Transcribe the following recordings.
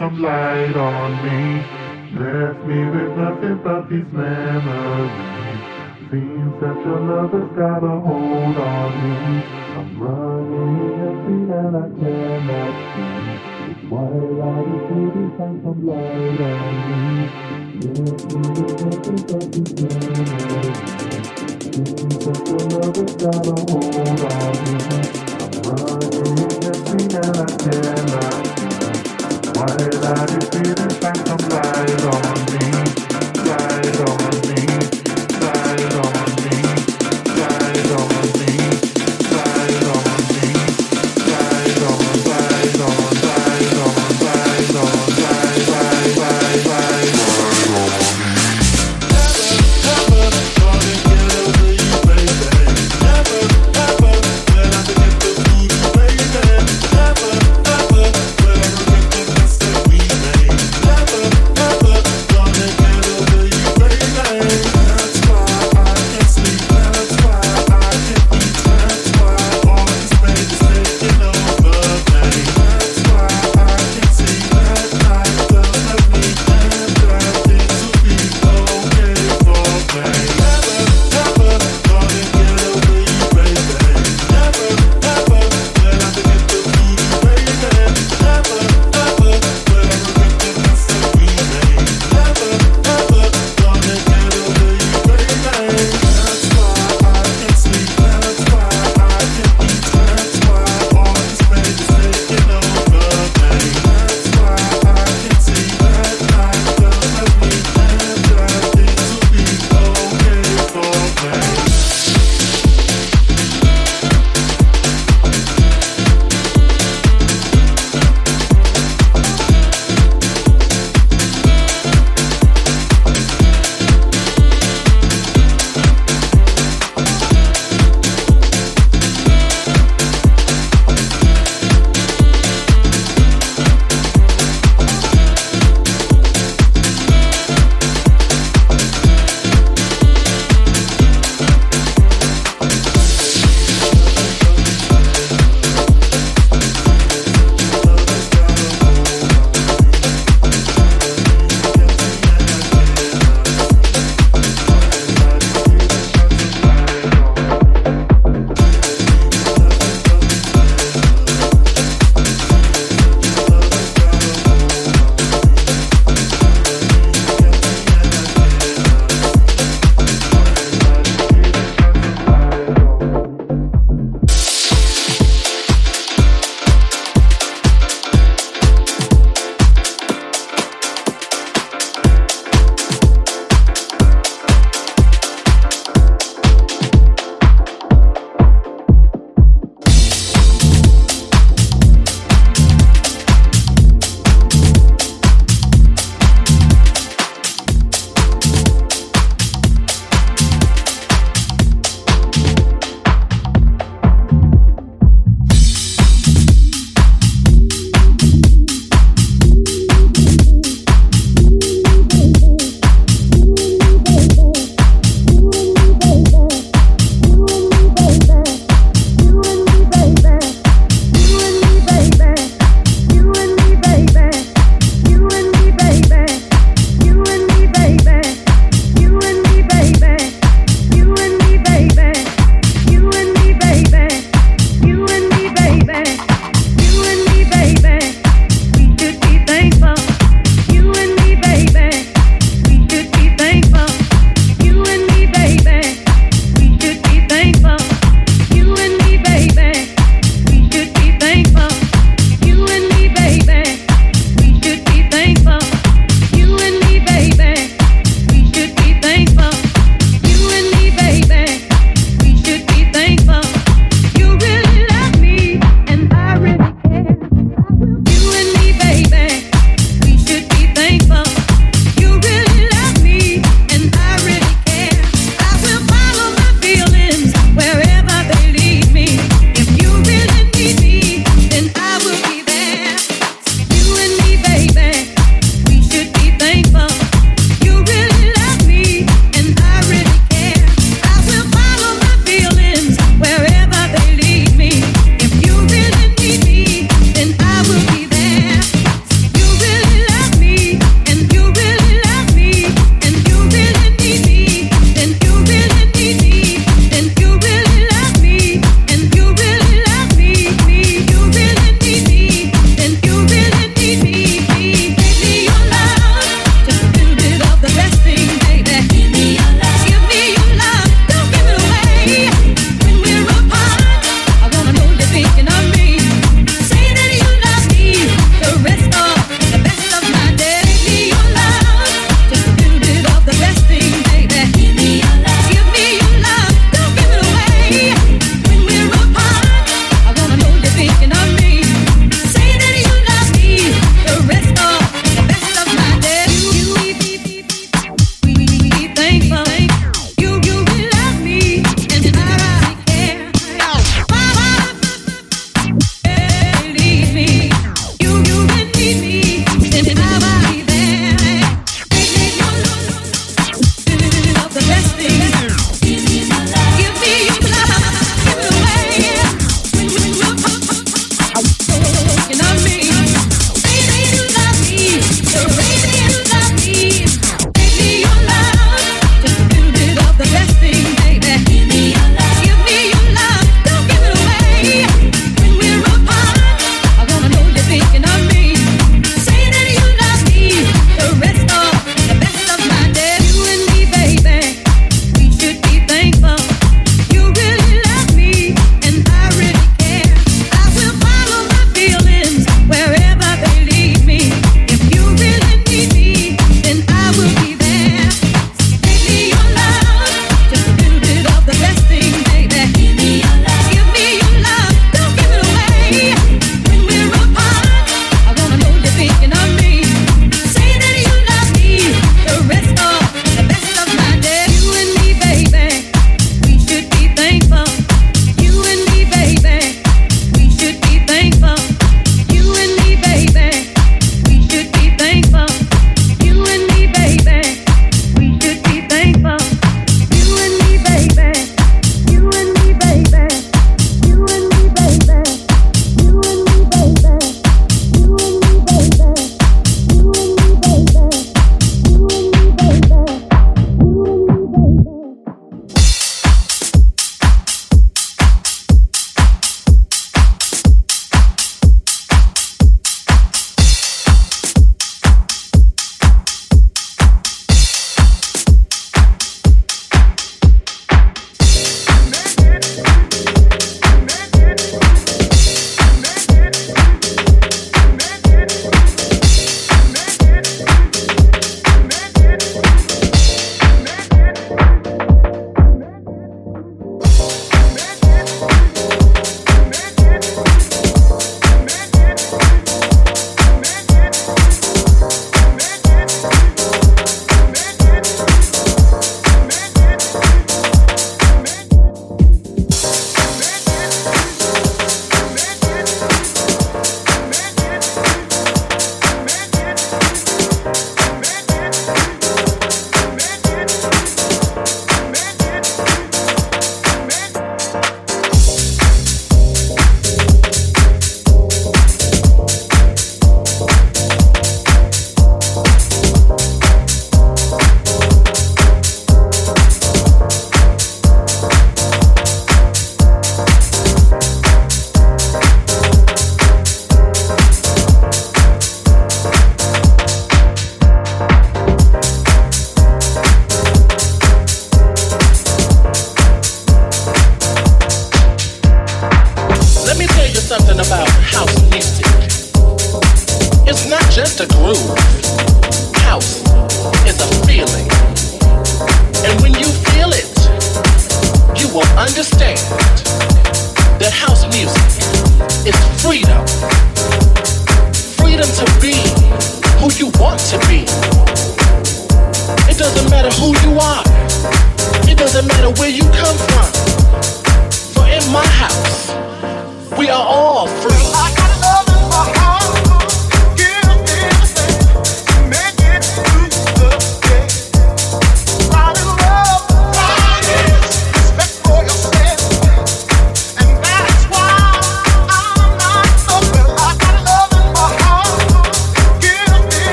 Some light on me. Left me with nothing but these memories. Seems that your love has got a hold on me. I'm running empty and I cannot see. It's twilight is here shine some light on me.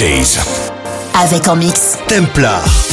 DJs. Avec en mix. Templar.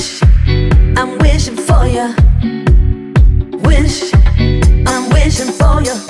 Wish I'm wishing for you. Wish I'm wishing for you.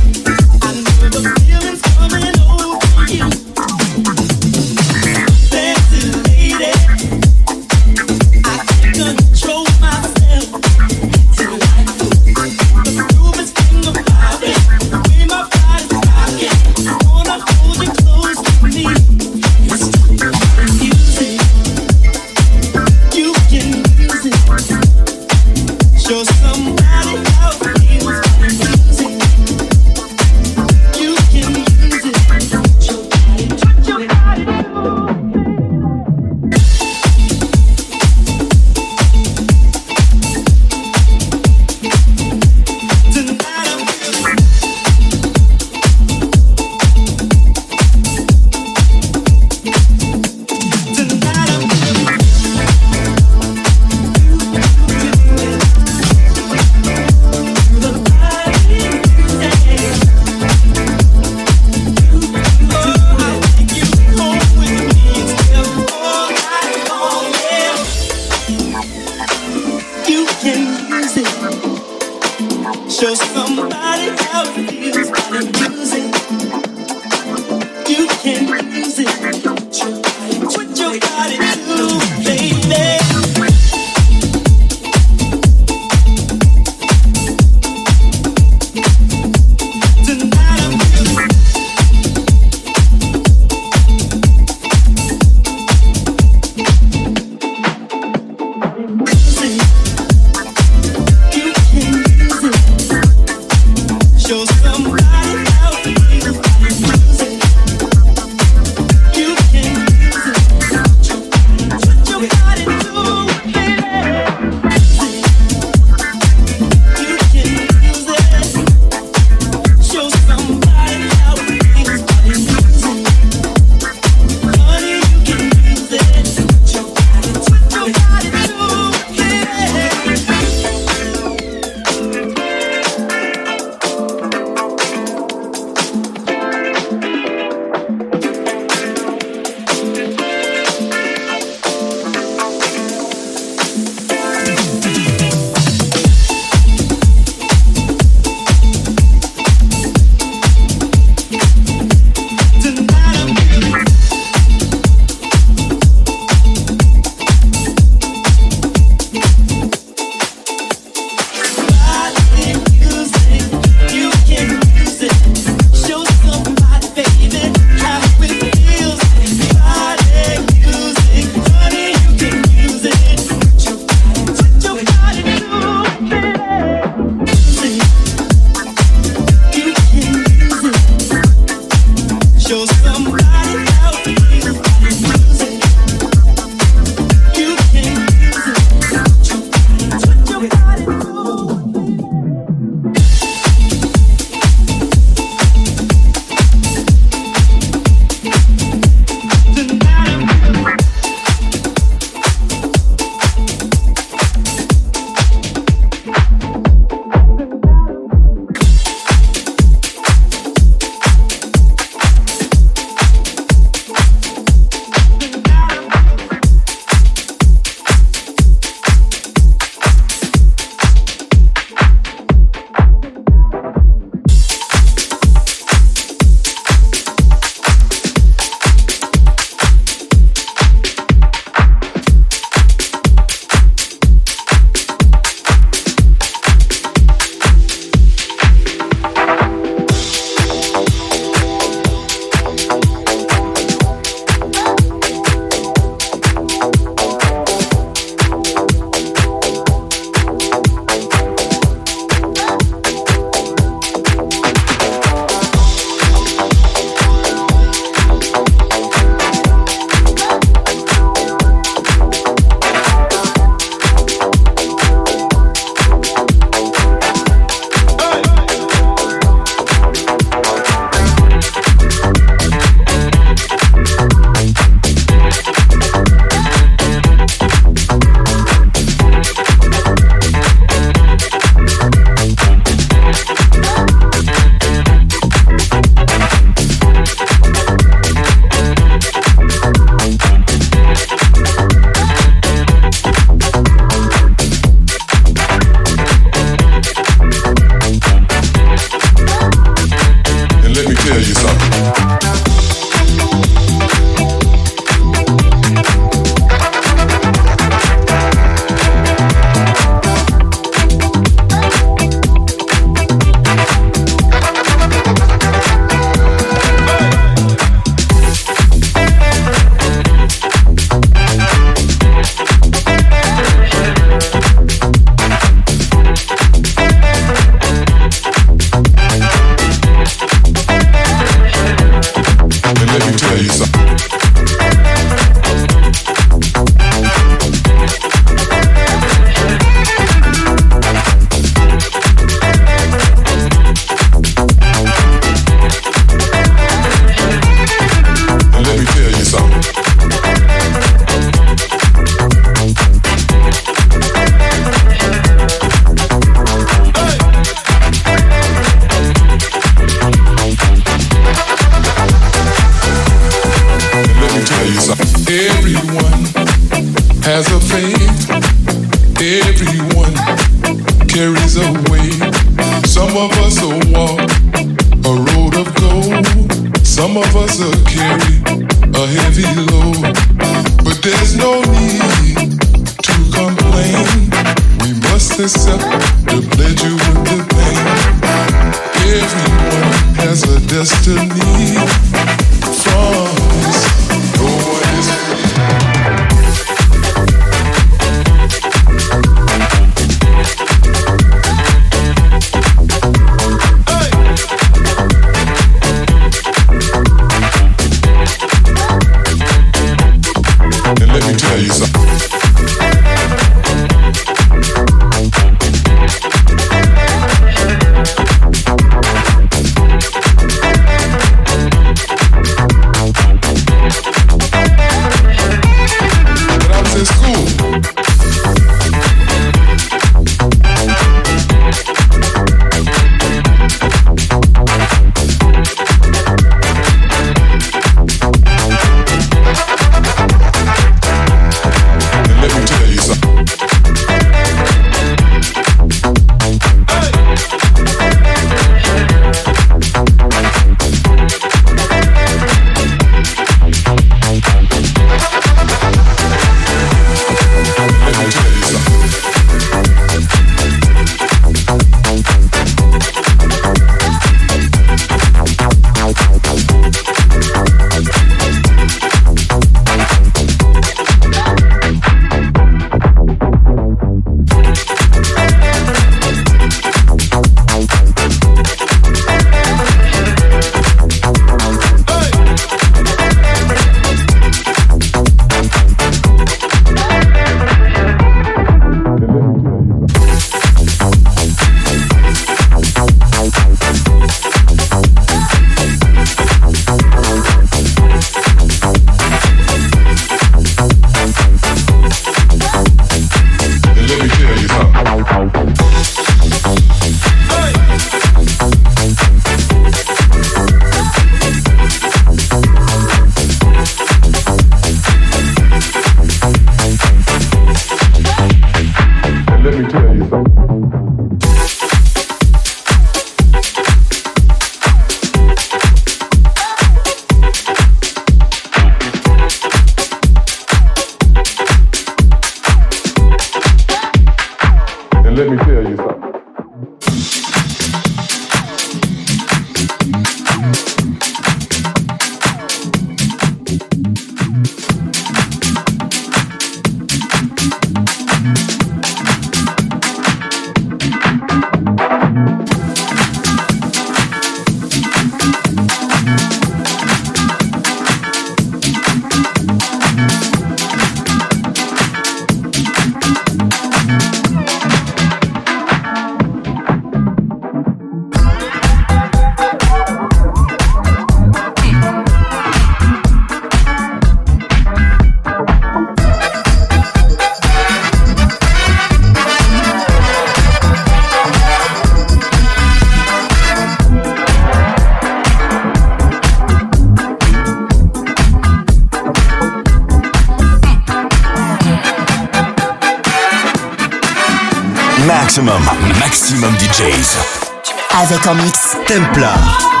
Avec en mix Templar.